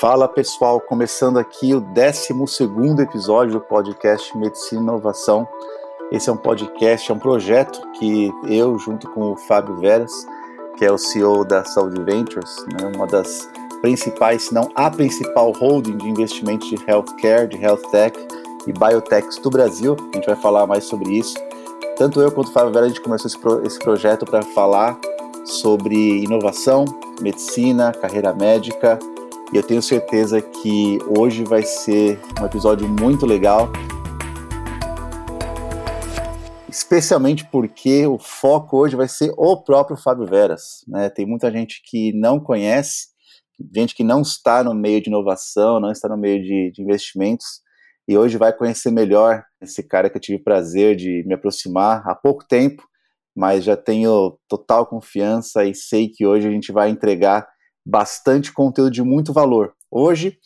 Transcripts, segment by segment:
Fala pessoal, começando aqui o 12 episódio do podcast Medicina e Inovação. Esse é um podcast, é um projeto que eu, junto com o Fábio Veras, que é o CEO da Saúde Ventures, né, uma das principais, se não a principal holding de investimentos de healthcare, de health tech e biotechs do Brasil. A gente vai falar mais sobre isso. Tanto eu quanto o Fábio Veras, a gente começou esse, pro, esse projeto para falar sobre inovação, medicina, carreira médica, e eu tenho certeza que hoje vai ser um episódio muito legal. Especialmente porque o foco hoje vai ser o próprio Fábio Veras. Né? Tem muita gente que não conhece, gente que não está no meio de inovação, não está no meio de, de investimentos, e hoje vai conhecer melhor esse cara que eu tive o prazer de me aproximar há pouco tempo, mas já tenho total confiança e sei que hoje a gente vai entregar bastante conteúdo de muito valor. Hoje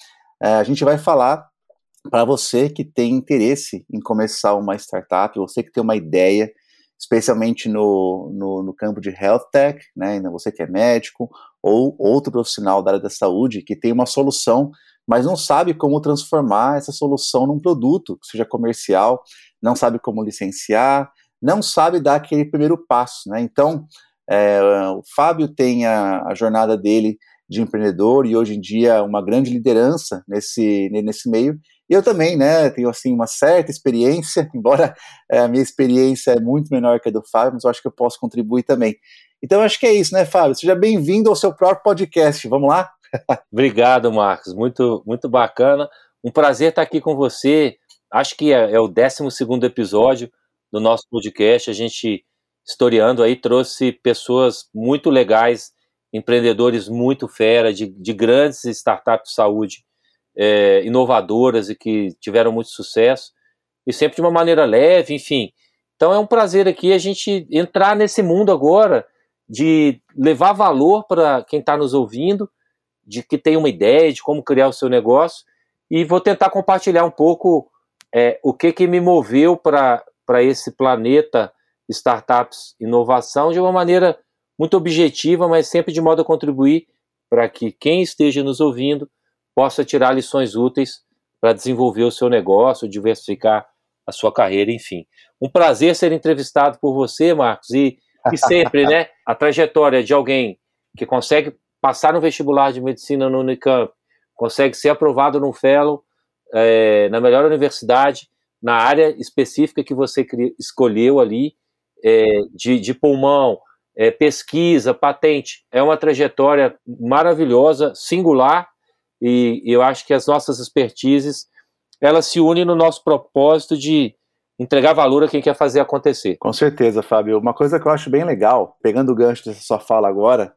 é, a gente vai falar para você que tem interesse em começar uma startup, você que tem uma ideia, especialmente no, no, no, campo de health tech, né, você que é médico ou outro profissional da área da saúde que tem uma solução, mas não sabe como transformar essa solução num produto que seja comercial, não sabe como licenciar, não sabe dar aquele primeiro passo, né? Então, é, o Fábio tem a, a, jornada dele de empreendedor e hoje em dia uma grande liderança nesse, nesse meio. E eu também, né, tenho assim uma certa experiência, embora é, a minha experiência é muito menor que a do Fábio, mas eu acho que eu posso contribuir também. Então acho que é isso, né, Fábio? Seja bem-vindo ao seu próprio podcast. Vamos lá? Obrigado, Marcos. Muito, muito bacana. Um prazer estar aqui com você. Acho que é, é o 12 episódio do nosso podcast. A gente, historiando aí, trouxe pessoas muito legais empreendedores muito fera, de, de grandes startups de saúde é, inovadoras e que tiveram muito sucesso, e sempre de uma maneira leve, enfim. Então é um prazer aqui a gente entrar nesse mundo agora de levar valor para quem está nos ouvindo, de que tem uma ideia de como criar o seu negócio, e vou tentar compartilhar um pouco é, o que, que me moveu para esse planeta startups inovação de uma maneira muito objetiva, mas sempre de modo a contribuir para que quem esteja nos ouvindo possa tirar lições úteis para desenvolver o seu negócio, diversificar a sua carreira, enfim. Um prazer ser entrevistado por você, Marcos, e, e sempre, né, a trajetória de alguém que consegue passar no vestibular de medicina no Unicamp, consegue ser aprovado no Fellow é, na melhor universidade, na área específica que você escolheu ali, é, de, de pulmão, é, pesquisa, patente. É uma trajetória maravilhosa, singular, e, e eu acho que as nossas expertises elas se unem no nosso propósito de entregar valor a quem quer fazer acontecer. Com certeza, Fábio. Uma coisa que eu acho bem legal, pegando o gancho dessa sua fala agora,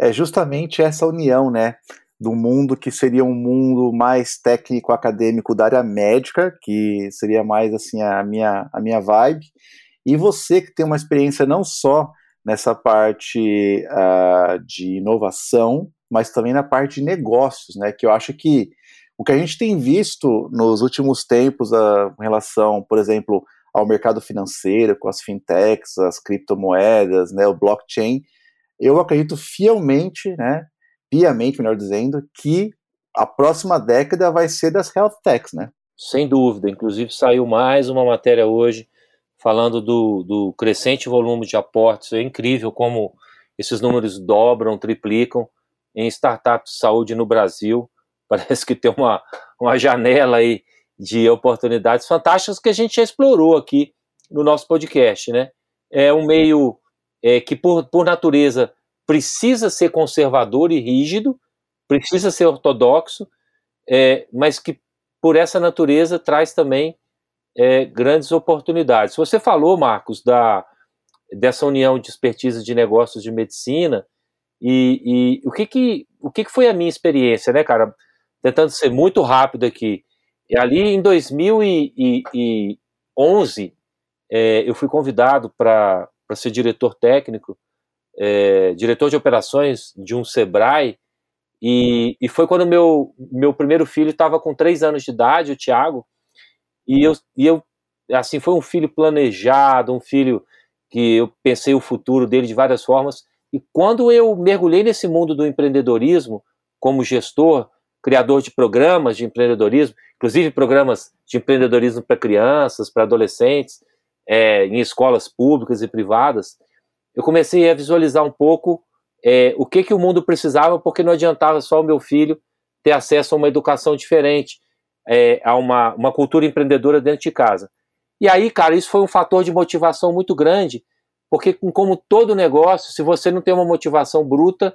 é justamente essa união, né? Do mundo que seria um mundo mais técnico, acadêmico da área médica, que seria mais assim a minha, a minha vibe, e você que tem uma experiência não só nessa parte uh, de inovação, mas também na parte de negócios, né? Que eu acho que o que a gente tem visto nos últimos tempos uh, em relação, por exemplo, ao mercado financeiro, com as fintechs, as criptomoedas, né, o blockchain, eu acredito fielmente, né, piamente, melhor dizendo, que a próxima década vai ser das health techs, né? Sem dúvida. Inclusive saiu mais uma matéria hoje falando do, do crescente volume de aportes. É incrível como esses números dobram, triplicam em startups de saúde no Brasil. Parece que tem uma, uma janela aí de oportunidades fantásticas que a gente já explorou aqui no nosso podcast, né? É um meio é, que, por, por natureza, precisa ser conservador e rígido, precisa ser ortodoxo, é, mas que, por essa natureza, traz também é, grandes oportunidades. Você falou, Marcos, da, dessa união de expertise de negócios de medicina, e, e o, que, que, o que, que foi a minha experiência, né, cara? Tentando ser muito rápido aqui. E ali em 2011, é, eu fui convidado para ser diretor técnico, é, diretor de operações de um Sebrae, e, e foi quando meu, meu primeiro filho estava com três anos de idade, o Tiago, e eu, e eu, assim, foi um filho planejado, um filho que eu pensei o futuro dele de várias formas. E quando eu mergulhei nesse mundo do empreendedorismo, como gestor, criador de programas de empreendedorismo, inclusive programas de empreendedorismo para crianças, para adolescentes, é, em escolas públicas e privadas, eu comecei a visualizar um pouco é, o que, que o mundo precisava, porque não adiantava só o meu filho ter acesso a uma educação diferente, é, a uma, uma cultura empreendedora dentro de casa. E aí, cara, isso foi um fator de motivação muito grande, porque como todo negócio, se você não tem uma motivação bruta,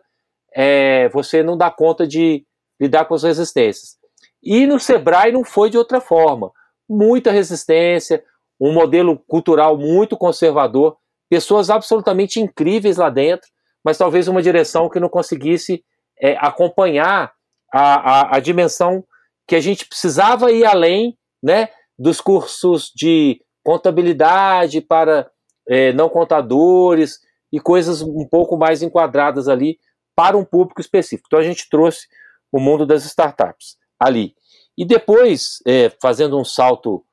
é, você não dá conta de lidar com as resistências. E no Sebrae não foi de outra forma. Muita resistência, um modelo cultural muito conservador, pessoas absolutamente incríveis lá dentro, mas talvez uma direção que não conseguisse é, acompanhar a, a, a, dimensão que a gente precisava ir além né, dos cursos de contabilidade para é, não contadores e coisas um pouco mais enquadradas ali para um público específico. Então a gente trouxe o mundo das startups ali. E depois, é, fazendo um salto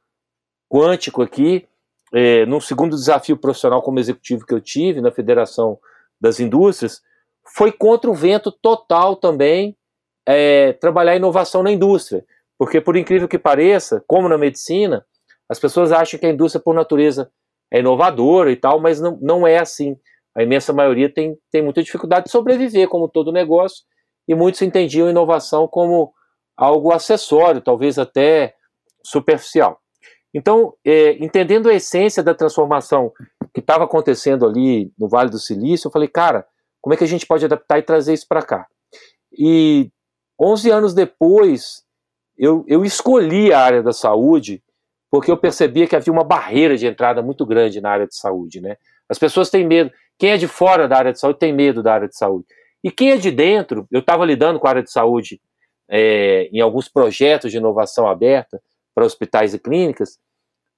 quântico aqui, é, num segundo desafio profissional como executivo que eu tive na Federação das Indústrias, foi contra o vento total também é, trabalhar inovação na indústria. Porque, por incrível que pareça, como na medicina, as pessoas acham que a indústria, por natureza, é inovadora e tal, mas não, não é assim. A imensa maioria tem, tem muita dificuldade de sobreviver, como todo negócio, e muitos entendiam inovação como algo acessório, talvez até superficial. Então, é, entendendo a essência da transformação que estava acontecendo ali no Vale do Silício, eu falei, cara, como é que a gente pode adaptar e trazer isso para cá? E 11 anos depois, eu, eu escolhi a área da saúde porque eu percebia que havia uma barreira de entrada muito grande na área de saúde, né? As pessoas têm medo. Quem é de fora da área de saúde tem medo da área de saúde. E quem é de dentro, eu estava lidando com a área de saúde é, em alguns projetos de inovação aberta para hospitais e clínicas,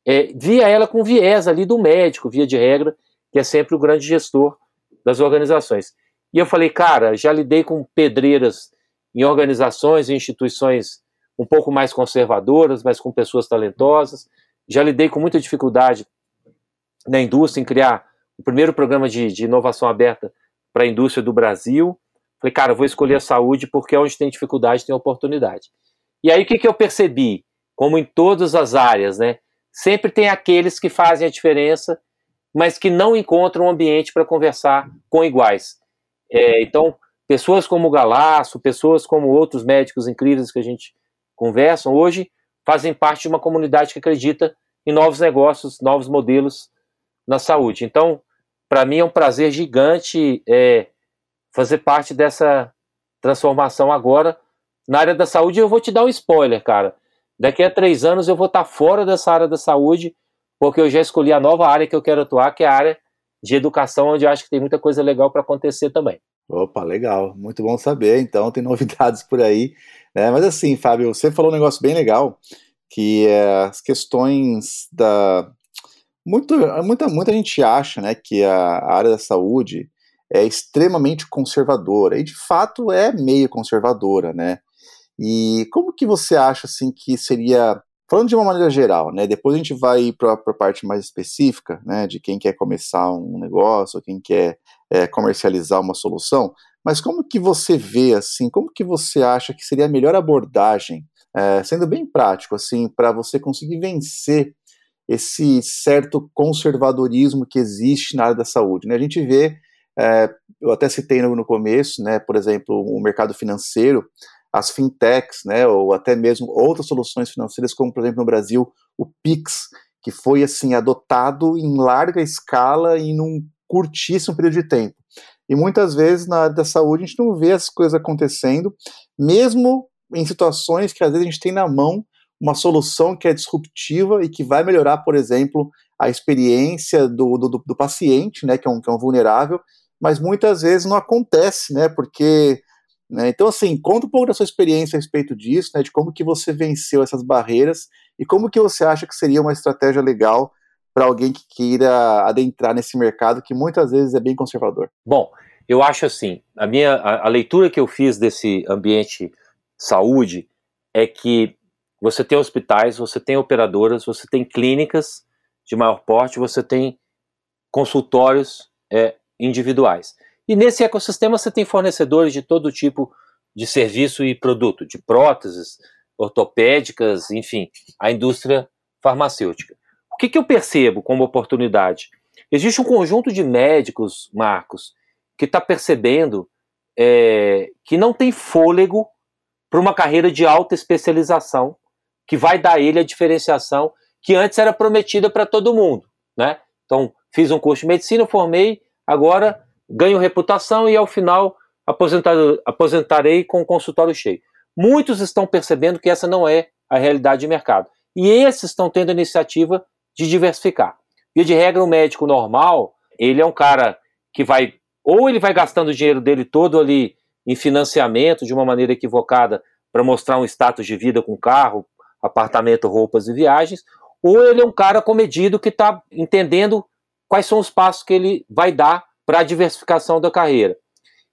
é, via ela com viés ali do médico, via de regra, que é sempre o grande gestor das organizações. E eu falei, cara, já lidei com pedreiras em organizações e instituições um pouco mais conservadoras, mas com pessoas talentosas. Já lidei com muita dificuldade na indústria em criar o primeiro programa de, de inovação aberta para a indústria do Brasil. Falei, cara, vou escolher a saúde porque é onde tem dificuldade tem oportunidade. E aí o que, que eu percebi? Como em todas as áreas, né? Sempre tem aqueles que fazem a diferença, mas que não encontram um ambiente para conversar com iguais. É, então, pessoas como o Galaço, pessoas como outros médicos incríveis que a gente conversa hoje, fazem parte de uma comunidade que acredita em novos negócios, novos modelos na saúde. Então, para mim é um prazer gigante é, fazer parte dessa transformação agora na área da saúde. Eu vou te dar um spoiler, cara. Daqui a três anos eu vou estar fora dessa área da saúde, porque eu já escolhi a nova área que eu quero atuar, que é a área de educação, onde eu acho que tem muita coisa legal para acontecer também. Opa, legal, muito bom saber. Então, tem novidades por aí. Né? Mas assim, Fábio, você falou um negócio bem legal, que é as questões da, muito, muita, muita gente acha né, que a área da saúde é extremamente conservadora, e de fato é meio conservadora, né? E como que você acha assim que seria, falando de uma maneira geral, né? Depois a gente vai para a parte mais específica, né? De quem quer começar um negócio, quem quer é, comercializar uma solução, mas como que você vê assim, como que você acha que seria a melhor abordagem, é, sendo bem prático assim, para você conseguir vencer esse certo conservadorismo que existe na área da saúde. Né? A gente vê, é, eu até citei no, no, começo, né, por exemplo, o mercado financeiro, as fintechs, né, ou até mesmo outras soluções financeiras, como por exemplo no Brasil o Pix, que foi assim adotado em larga escala e num curtíssimo período de tempo. E muitas vezes na área da saúde a gente não vê as coisas acontecendo, mesmo em situações que às vezes a gente tem na mão uma solução que é disruptiva e que vai melhorar, por exemplo, a experiência do, do, do paciente, né, que é, um, que é um vulnerável, mas muitas vezes não acontece, né, porque... Né, então, assim, conta um pouco da sua experiência a respeito disso, né, de como que você venceu essas barreiras e como que você acha que seria uma estratégia legal para alguém que queira adentrar nesse mercado que muitas vezes é bem conservador. Bom, eu acho assim, a minha a, a leitura que eu fiz desse ambiente saúde é que você tem hospitais, você tem operadoras, você tem clínicas de maior porte, você tem consultórios é, individuais. E nesse ecossistema você tem fornecedores de todo tipo de serviço e produto, de próteses ortopédicas, enfim, a indústria farmacêutica. O que, que eu percebo como oportunidade? Existe um conjunto de médicos, Marcos, que está percebendo é, que não tem fôlego para uma carreira de alta especialização que vai dar ele a diferenciação que antes era prometida para todo mundo, né? Então, fiz um curso de medicina, formei, agora ganho reputação e ao final aposentarei com o consultório cheio. Muitos estão percebendo que essa não é a realidade de mercado. E esses estão tendo a iniciativa de diversificar. Via de regra, o médico normal, ele é um cara que vai, ou ele vai gastando o dinheiro dele todo ali em financiamento de uma maneira equivocada para mostrar um status de vida com carro, apartamento, roupas e viagens, ou ele é um cara comedido que está entendendo quais são os passos que ele vai dar para a diversificação da carreira.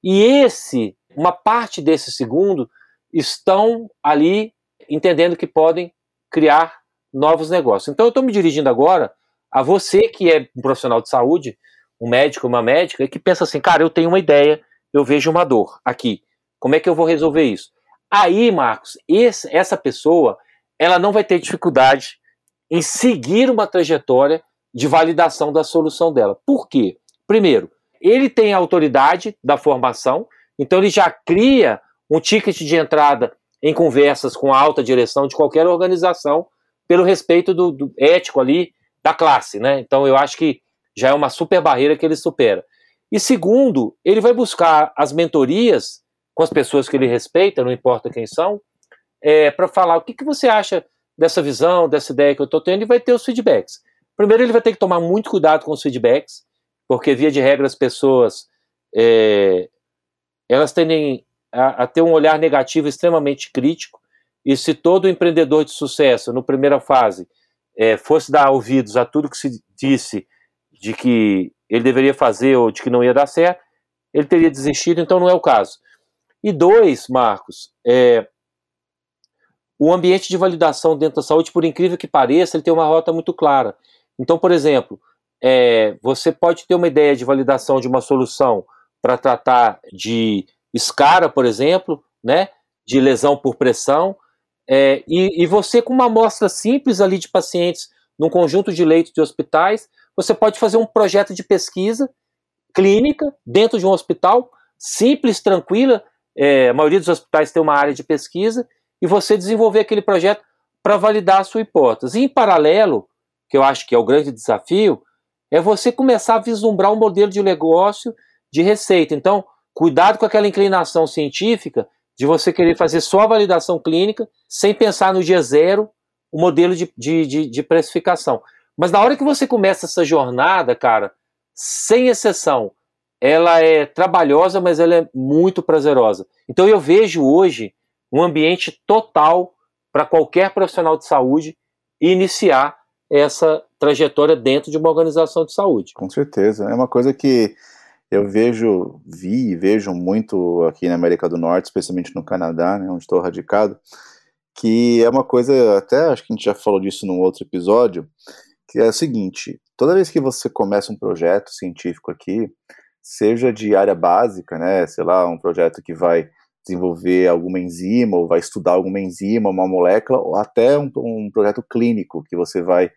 E esse, uma parte desse segundo, estão ali entendendo que podem criar novos negócios. Então eu estou me dirigindo agora a você que é um profissional de saúde, um médico, uma médica, que pensa assim, cara, eu tenho uma ideia, eu vejo uma dor aqui. Como é que eu vou resolver isso? Aí, Marcos, esse, essa pessoa, ela não vai ter dificuldade em seguir uma trajetória de validação da solução dela. Por quê? Primeiro, ele tem a autoridade da formação, então ele já cria um ticket de entrada em conversas com a alta direção de qualquer organização pelo respeito do, do ético ali da classe, né? Então eu acho que já é uma super barreira que ele supera. E segundo, ele vai buscar as mentorias com as pessoas que ele respeita, não importa quem são, é, para falar o que, que você acha dessa visão, dessa ideia que eu estou tendo, e vai ter os feedbacks. Primeiro, ele vai ter que tomar muito cuidado com os feedbacks, porque, via de regra, as pessoas é, elas tendem a, a, ter um olhar negativo extremamente crítico, e se todo empreendedor de sucesso, no primeira fase, é, fosse dar ouvidos a tudo que se disse de que ele deveria fazer ou de que não ia dar certo, ele teria desistido, então não é o caso. E dois, Marcos, é, o ambiente de validação dentro da saúde, por incrível que pareça, ele tem uma rota muito clara. Então, por exemplo, é, você pode ter uma ideia de validação de uma solução para tratar de escara, por exemplo, né, de lesão por pressão, é, e, e, você, com uma amostra simples ali de pacientes num conjunto de leitos de hospitais, você pode fazer um projeto de pesquisa clínica dentro de um hospital, simples, tranquila, é, a maioria dos hospitais tem uma área de pesquisa, e você desenvolver aquele projeto para validar a sua hipótese. E, em paralelo, que eu acho que é o grande desafio, é você começar a vislumbrar um modelo de negócio de receita. Então, cuidado com aquela inclinação científica de você querer fazer só a validação clínica sem pensar no dia zero o modelo de, de, de, de precificação. Mas na hora que você começa essa jornada, cara, sem exceção, ela é trabalhosa, mas ela é muito prazerosa. Então eu vejo hoje um ambiente total para qualquer profissional de saúde iniciar essa trajetória dentro de uma organização de saúde. Com certeza. É uma coisa que eu vejo, vi e vejo muito aqui na América do Norte, especialmente no Canadá, né, onde estou radicado, que é uma coisa, até acho que a gente já falou disso num outro episódio, que é o seguinte: toda vez que você começa um projeto científico aqui, seja de área básica, né, sei lá, um projeto que vai desenvolver alguma enzima, ou vai estudar alguma enzima, uma molécula, ou até um, um projeto clínico, que você vai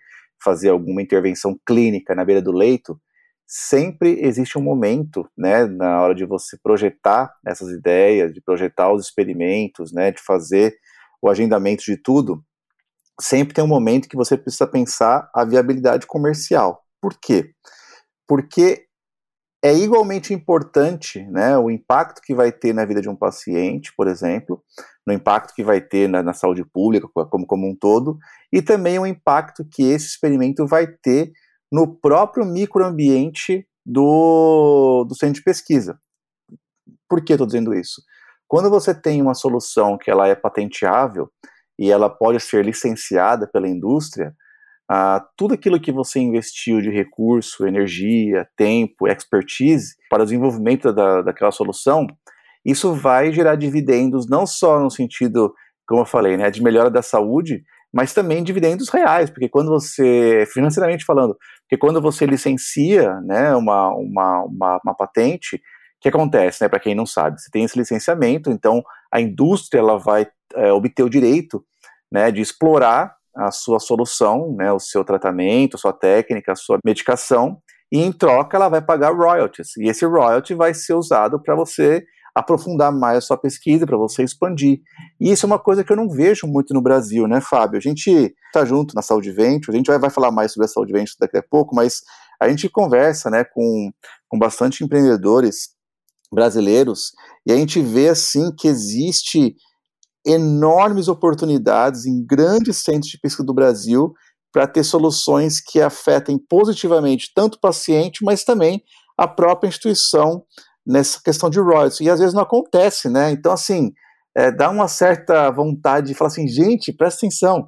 fazer alguma intervenção clínica na beira do leito, sempre existe um momento, né, na hora de você projetar essas ideias, de projetar os experimentos, né, de fazer o agendamento de tudo, sempre tem um momento que você precisa pensar a viabilidade comercial. Por quê? Porque é igualmente importante né, o impacto que vai ter na vida de um paciente, por exemplo, no impacto que vai ter na, na, saúde pública como, como um todo, e também o impacto que esse experimento vai ter no próprio microambiente do, do centro de pesquisa. Por que estou dizendo isso? Quando você tem uma solução que ela é patenteável e ela pode ser licenciada pela indústria, ah, tudo aquilo que você investiu de recurso, energia, tempo, expertise para o desenvolvimento da, daquela solução, isso vai gerar dividendos não só no sentido, como eu falei, né, de melhora da saúde, mas também dividendos reais, porque quando você, financeiramente falando, porque quando você licencia né, uma, uma, uma, uma patente, que acontece, né, para quem não sabe? Você tem esse licenciamento, então a indústria ela vai é, obter o direito né, de explorar a sua solução, né, o seu tratamento, a sua técnica, a sua medicação, e em troca ela vai pagar royalties. E esse royalty vai ser usado para você aprofundar mais a sua pesquisa, para você expandir. E isso é uma coisa que eu não vejo muito no Brasil, né, Fábio? A gente está junto na Saúde Venture, a gente vai, vai falar mais sobre a Saúde Venture daqui a pouco, mas a gente conversa né, com, com bastante empreendedores brasileiros e a gente vê assim que existe enormes oportunidades em grandes centros de pesquisa do Brasil para ter soluções que afetem positivamente tanto o paciente, mas também a própria instituição nessa questão de royalties. E às vezes não acontece, né? Então, assim, é, dá uma certa vontade de falar assim, gente, presta atenção,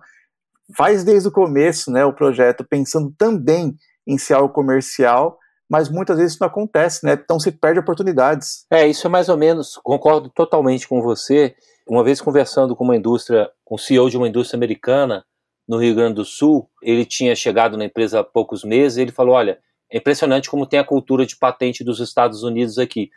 faz desde o começo né, o projeto pensando também em ser algo comercial, mas muitas vezes isso não acontece, né? Então se perde oportunidades. É, isso é mais ou menos, concordo totalmente com você. Uma vez conversando com uma indústria, com o CEO de uma indústria americana no Rio Grande do Sul, ele tinha chegado na empresa há poucos meses, e ele falou: "Olha, é impressionante como tem a cultura de patente dos Estados Unidos aqui.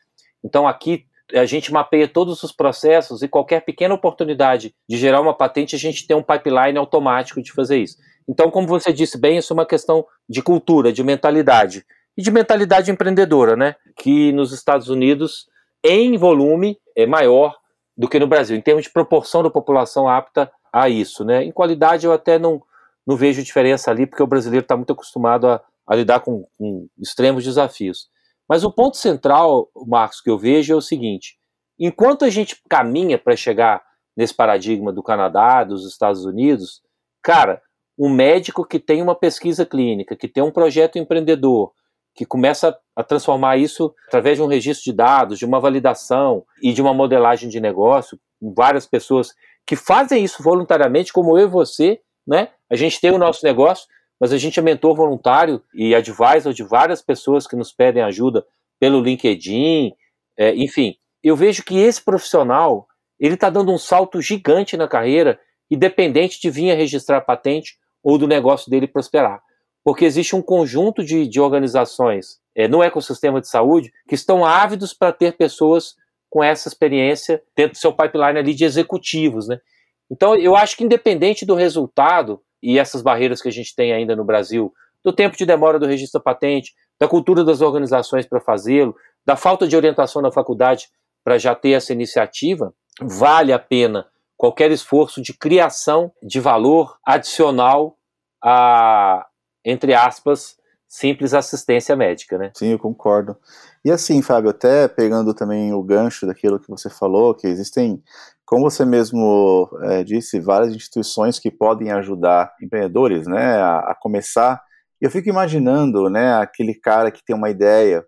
Então aqui a gente mapeia todos os processos e qualquer pequena oportunidade de gerar uma patente, a gente tem um pipeline automático de fazer isso. Então, como você disse bem, isso é uma questão de cultura, de mentalidade e de mentalidade empreendedora, né? Que nos Estados Unidos, em volume, é maior do que no Brasil, em termos de proporção da população apta a isso, né? Em qualidade, eu até não, não vejo diferença ali, porque o brasileiro está muito acostumado a, a lidar com, com, extremos desafios. Mas o ponto central, Marcos, que eu vejo é o seguinte: enquanto a gente caminha para chegar nesse paradigma do Canadá, dos Estados Unidos, cara, um médico que tem uma pesquisa clínica, que tem um projeto empreendedor, que começa a transformar isso através de um registro de dados, de uma validação e de uma modelagem de negócio, várias pessoas que fazem isso voluntariamente, como eu e você, né? A gente tem o nosso negócio, mas a gente é mentor voluntário e advisor de várias pessoas que nos pedem ajuda pelo LinkedIn, é, enfim. Eu vejo que esse profissional ele está dando um salto gigante na carreira, independente de vir a registrar patente ou do negócio dele prosperar porque existe um conjunto de, de organizações é, no ecossistema de saúde que estão ávidos para ter pessoas com essa experiência dentro do seu pipeline ali de executivos, né? Então, eu acho que independente do resultado e essas barreiras que a gente tem ainda no Brasil, do tempo de demora do registro da patente, da cultura das organizações para fazê-lo, da falta de orientação na faculdade para já ter essa iniciativa, vale a pena qualquer esforço de criação de valor adicional a, entre aspas, simples assistência médica, né? Sim, eu concordo. E assim, Fábio, até pegando também o gancho daquilo que você falou, que existem, como você mesmo é, disse, várias instituições que podem ajudar empreendedores, né, a, a começar. Eu fico imaginando, né, aquele cara que tem uma ideia,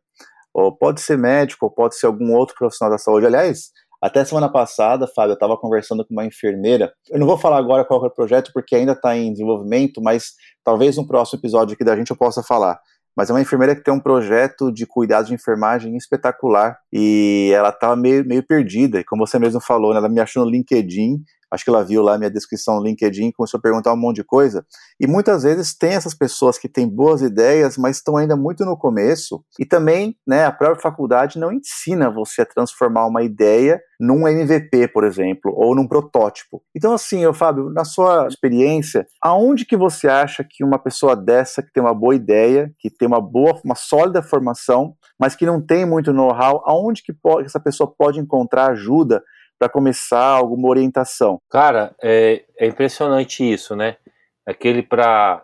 ou pode ser médico, ou pode ser algum outro profissional da saúde. Aliás, até semana passada, Fábio, eu estava conversando com uma enfermeira. Eu não vou falar agora qual é o projeto, porque ainda está em desenvolvimento, mas talvez no próximo episódio aqui da gente eu possa falar. Mas é uma enfermeira que tem um projeto de cuidado de enfermagem espetacular e ela estava meio, meio perdida. E como você mesmo falou, né, ela me achou no LinkedIn acho que ela viu lá minha descrição no LinkedIn, começou a perguntar um monte de coisa. E muitas vezes tem essas pessoas que têm boas ideias, mas estão ainda muito no começo. E também, né, a própria faculdade não ensina você a transformar uma ideia num MVP, por exemplo, ou num protótipo. Então, assim, Fábio, na sua experiência, aonde que você acha que uma pessoa dessa, que tem uma boa ideia, que tem uma boa, uma sólida formação, mas que não tem muito know-how, aonde que pode, essa pessoa pode encontrar ajuda para começar alguma orientação? Cara, é, é impressionante isso, né? Aquele para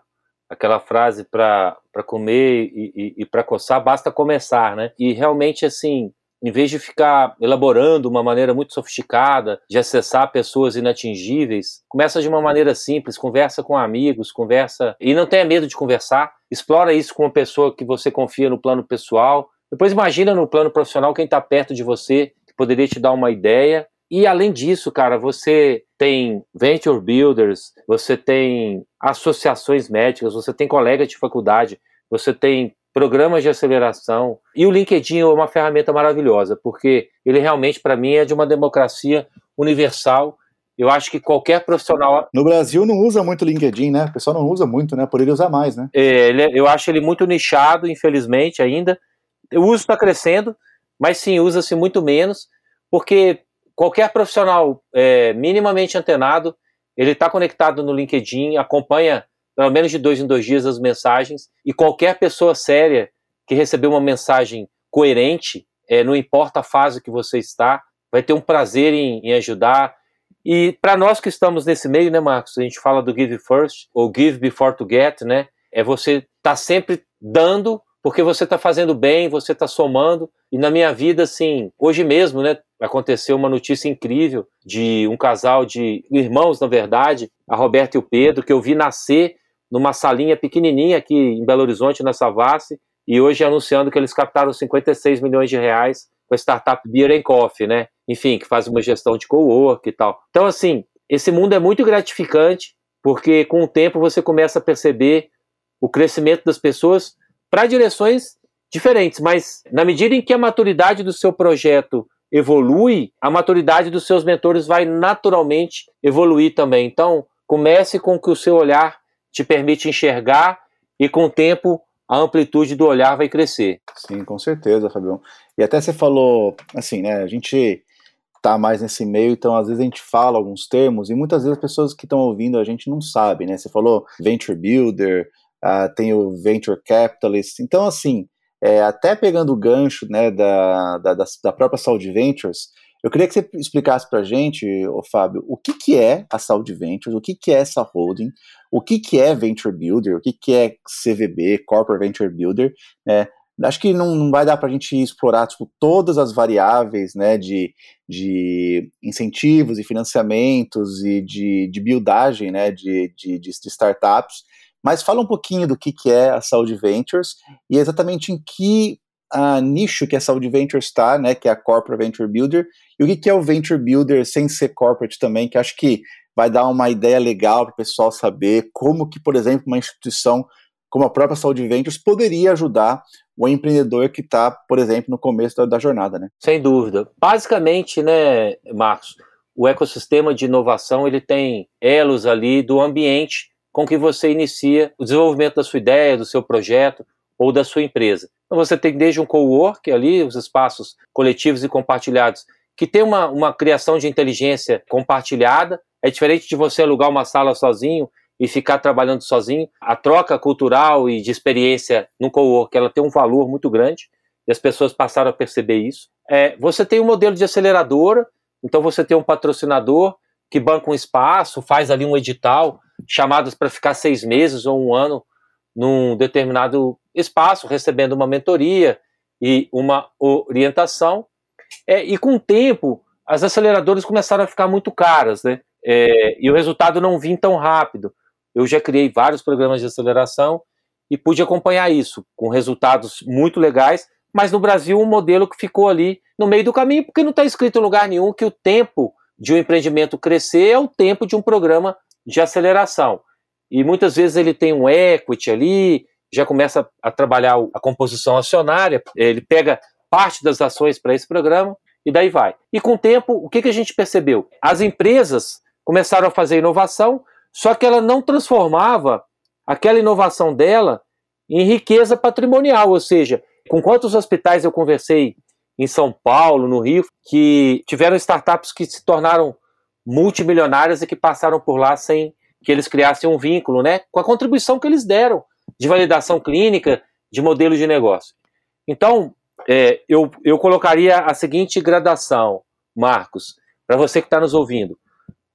aquela frase para comer e, e, e para coçar basta começar, né? E realmente assim, em vez de ficar elaborando uma maneira muito sofisticada de acessar pessoas inatingíveis, começa de uma maneira simples, conversa com amigos, conversa e não tenha medo de conversar, explora isso com uma pessoa que você confia no plano pessoal. Depois imagina no plano profissional quem está perto de você que poderia te dar uma ideia e além disso, cara, você tem venture builders, você tem associações médicas, você tem colegas de faculdade, você tem programas de aceleração. E o LinkedIn é uma ferramenta maravilhosa, porque ele realmente, para mim, é de uma democracia universal. Eu acho que qualquer profissional. No Brasil não usa muito o LinkedIn, né? O pessoal não usa muito, né? Por ele usar mais, né? É, ele, é, eu acho ele muito nichado, infelizmente, ainda. O uso está crescendo, mas sim, usa-se muito menos, porque qualquer profissional é, minimamente antenado, ele está conectado no LinkedIn, acompanha pelo menos de dois em dois dias as mensagens, e qualquer pessoa séria que receber uma mensagem coerente, é, não importa a fase que você está, vai ter um prazer em, em ajudar. E para nós que estamos nesse meio, né, Marcos? A gente fala do give first, ou give before to get, né? É você estar tá sempre dando porque você está fazendo bem, você está somando. E na minha vida, assim, hoje mesmo, né, aconteceu uma notícia incrível de um casal de irmãos, na verdade, a Roberta e o Pedro, que eu vi nascer numa salinha pequenininha aqui em Belo Horizonte, na Savassi, e hoje anunciando que eles captaram 56 milhões de reais com a startup Beer Coffee, né? Enfim, que faz uma gestão de co-work e tal. Então, assim, esse mundo é muito gratificante, porque com o tempo você começa a perceber o crescimento das pessoas para direções diferentes, mas na medida em que a maturidade do seu projeto evolui, a maturidade dos seus mentores vai naturalmente evoluir também. Então, comece com que o seu olhar te permite enxergar e com o tempo a amplitude do olhar vai crescer. Sim, com certeza, Fabião. E até você falou, assim, né, a gente tá mais nesse meio, então às vezes a gente fala alguns termos e muitas vezes as pessoas que estão ouvindo a gente não sabe, né? Você falou venture builder, uh, tem o venture capitalist, então assim, é, até pegando o gancho, né, da, da, da própria Saudi Ventures, eu queria que você explicasse para a gente, ô Fábio, o que, que é a Saudi Ventures, o que, que é essa holding, o que, que é Venture Builder, o que, que é CVB, Corporate Venture Builder, né? Acho que não, não vai dar para a gente explorar tipo, todas as variáveis né, de, de incentivos e financiamentos e de, de buildagem né, de, de, de startups, mas fala um pouquinho do que, que é a Saudi Ventures e exatamente em que a nicho que a Saudi Ventures está, né, que é a Corporate Venture Builder, e o que, que é o Venture Builder sem ser corporate também, que acho que vai dar uma ideia legal para o pessoal saber como que, por exemplo, uma instituição como a própria Saudi Ventures poderia ajudar o empreendedor que está, por exemplo, no começo da, da, jornada, né? Sem dúvida. Basicamente, né, Marcos, o ecossistema de inovação ele tem elos ali do ambiente com que você inicia o desenvolvimento da sua ideia, do seu projeto ou da sua empresa. Então você tem desde um co-work ali, os espaços coletivos e compartilhados, que tem uma, uma criação de inteligência compartilhada. É diferente de você alugar uma sala sozinho e ficar trabalhando sozinho. A troca cultural e de experiência no co-work, ela tem um valor muito grande e as pessoas passaram a perceber isso. É, você tem um modelo de aceleradora, então você tem um patrocinador que banca um espaço, faz ali um edital, chamadas para ficar seis meses ou um ano num determinado espaço, recebendo uma mentoria e uma orientação. É, e com o tempo, as aceleradoras começaram a ficar muito caras, né? É, e o resultado não vinha tão rápido. Eu já criei vários programas de aceleração e pude acompanhar isso, com resultados muito legais, mas no Brasil um modelo que ficou ali no meio do caminho, porque não está escrito em lugar nenhum que o tempo de um empreendimento crescer é o tempo de um programa de aceleração. E muitas vezes ele tem um equity ali, já começa a trabalhar a composição acionária, ele pega parte das ações para esse programa e daí vai. E com o tempo, o que, que a gente percebeu? As empresas começaram a fazer inovação, só que ela não transformava aquela inovação dela em riqueza patrimonial, ou seja, com quantos hospitais eu conversei em São Paulo, no Rio, que tiveram startups que se tornaram multimilionárias e que passaram por lá sem que eles criassem um vínculo, né, com a contribuição que eles deram de validação clínica de modelo de negócio. Então, é, eu, eu colocaria a seguinte gradação, Marcos, para você que está nos ouvindo.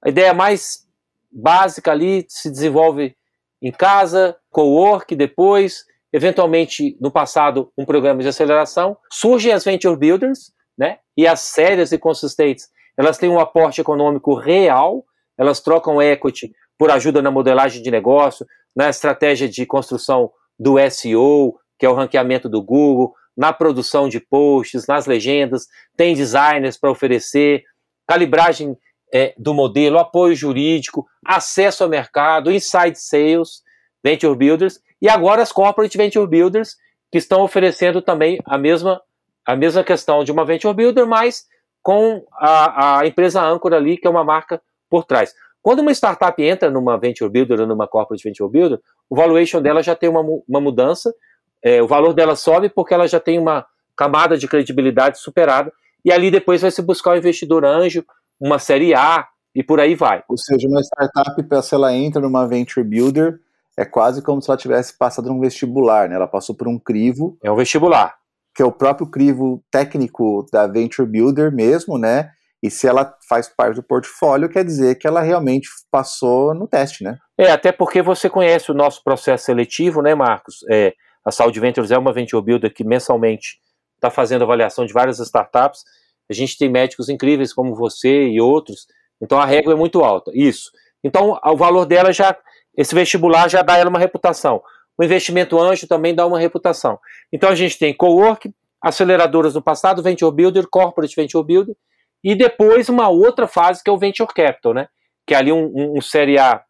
A ideia mais básica ali se desenvolve em casa, co-work, depois, eventualmente, no passado, um programa de aceleração. Surgem as venture builders, né? E as sérias e consistentes, elas têm um aporte econômico real, elas trocam equity por ajuda na modelagem de negócio, na estratégia de construção do SEO, que é o ranqueamento do Google, na produção de posts, nas legendas, tem designers para oferecer, calibragem é, do modelo, apoio jurídico, acesso ao mercado, inside sales, venture builders, e agora as corporate venture builders, que estão oferecendo também a mesma, a mesma questão de uma venture builder, mas com a, a empresa âncora ali, que é uma marca por trás. Quando uma startup entra numa venture builder ou numa corporate venture builder, o valuation dela já tem uma, uma mudança, é, o valor dela sobe porque ela já tem uma camada de credibilidade superada, e ali depois vai se buscar o investidor anjo, uma série A, e por aí vai. Ou seja, uma startup, se ela entra numa venture builder, é quase como se ela tivesse passado num vestibular, né? Ela passou por um crivo. É um vestibular. Que é o próprio crivo técnico da venture builder mesmo, né? E se ela faz parte do portfólio, quer dizer que ela realmente passou no teste, né? É, até porque você conhece o nosso processo seletivo, né, Marcos? É, a Saúde Ventures é uma venture builder que mensalmente está fazendo avaliação de várias startups. A gente tem médicos incríveis como você e outros, então a régua é muito alta. Isso. Então o valor dela já, esse vestibular já dá ela uma reputação. O investimento anjo também dá uma reputação. Então a gente tem co-work, aceleradoras no passado, venture builder, corporate venture builder, e depois uma outra fase que é o venture capital, né? Que é ali um, um, um série A,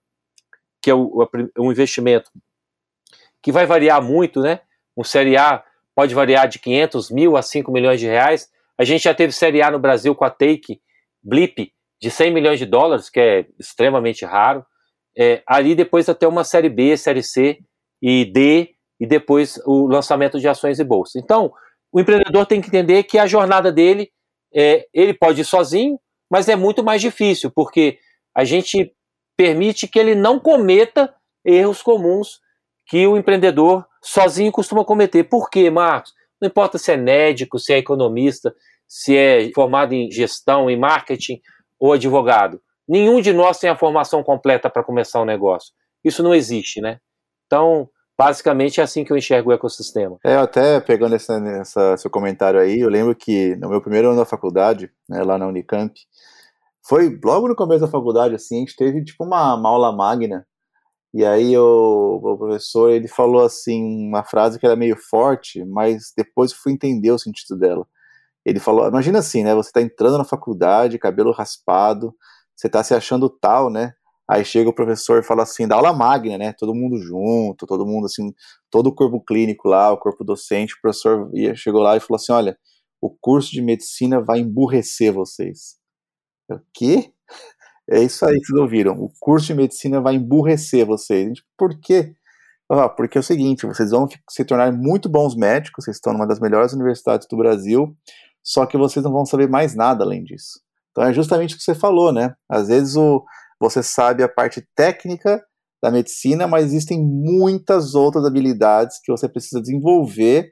que é o, um investimento que vai variar muito, né? Um série A pode variar de 500 mil a 5 milhões de reais. A gente já teve série A no Brasil com a Take, Blip, de 100 milhões de dólares, que é extremamente raro. É, ali depois até uma série B, série C e D, e depois o lançamento de ações e bolsa. Então, o empreendedor tem que entender que a jornada dele é, ele pode ir sozinho, mas é muito mais difícil, porque a gente permite que ele não cometa erros comuns que o empreendedor sozinho costuma cometer. Por quê, Marcos? Não importa se é médico, se é economista, se é formado em gestão, em marketing ou advogado. Nenhum de nós tem a formação completa para começar um negócio. Isso não existe, né? Então, Basicamente é assim que eu enxergo o ecossistema. É, até pegando essa, essa, seu comentário aí, eu lembro que no meu primeiro ano da faculdade, né, lá na Unicamp, foi logo no começo da faculdade, assim, a gente teve tipo uma, uma aula magna, e aí o, o, professor, ele falou assim, uma frase que era meio forte, mas depois eu fui entender o sentido dela. Ele falou, imagina assim, né, você tá entrando na faculdade, cabelo raspado, você tá se achando tal, né, Aí chega o professor e fala assim, da aula magna, né? Todo mundo junto, todo mundo assim, todo o corpo clínico lá, o corpo docente, o professor ia, chegou lá e falou assim: olha, o curso de medicina vai emburrecer vocês. O quê? É isso aí que vocês ouviram. O curso de medicina vai emburrecer vocês. Por quê? Ah, porque é o seguinte, vocês vão se tornar muito bons médicos, vocês estão numa das melhores universidades do Brasil, só que vocês não vão saber mais nada além disso. Então é justamente o que você falou, né? Às vezes o, você sabe a parte técnica da medicina, mas existem muitas outras habilidades que você precisa desenvolver,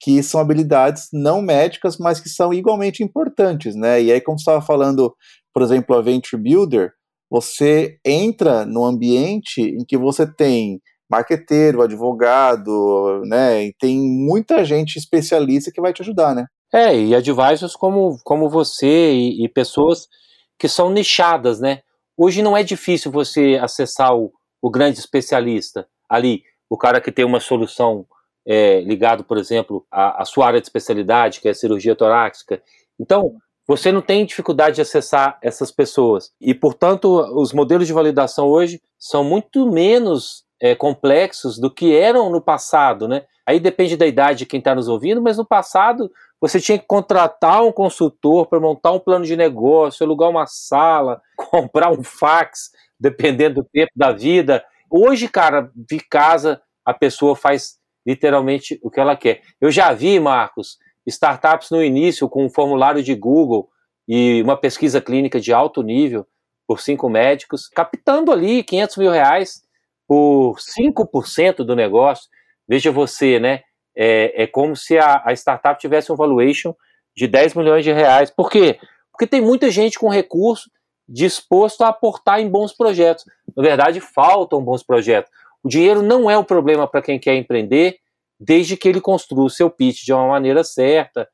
que são habilidades não médicas, mas que são igualmente importantes, né? E aí, como você estava falando, por exemplo, a Venture Builder, você entra no ambiente em que você tem marqueteiro, advogado, né? E tem muita gente especialista que vai te ajudar, né? É, e advisors como, como você e, e pessoas que são nichadas, né? Hoje não é difícil você acessar o, o grande especialista ali, o cara que tem uma solução é, ligado, por exemplo, à, à, sua área de especialidade, que é a cirurgia torácica. Então, você não tem dificuldade de acessar essas pessoas. E, portanto, os modelos de validação hoje são muito menos é, complexos do que eram no passado, né? Aí depende da idade de quem está nos ouvindo, mas no passado você tinha que contratar um consultor para montar um plano de negócio, alugar uma sala, comprar um fax, dependendo do tempo da vida. Hoje, cara, de casa, a pessoa faz literalmente o que ela quer. Eu já vi, Marcos, startups no início com um formulário de Google e uma pesquisa clínica de alto nível por cinco médicos, captando ali 500 mil reais por 5% do negócio. Veja você, né? É, é como se a, a, startup tivesse um valuation de 10 milhões de reais. Por quê? Porque tem muita gente com recurso disposto a aportar em bons projetos. Na verdade, faltam bons projetos. O dinheiro não é o problema para quem quer empreender, desde que ele construa o seu pitch de uma maneira certa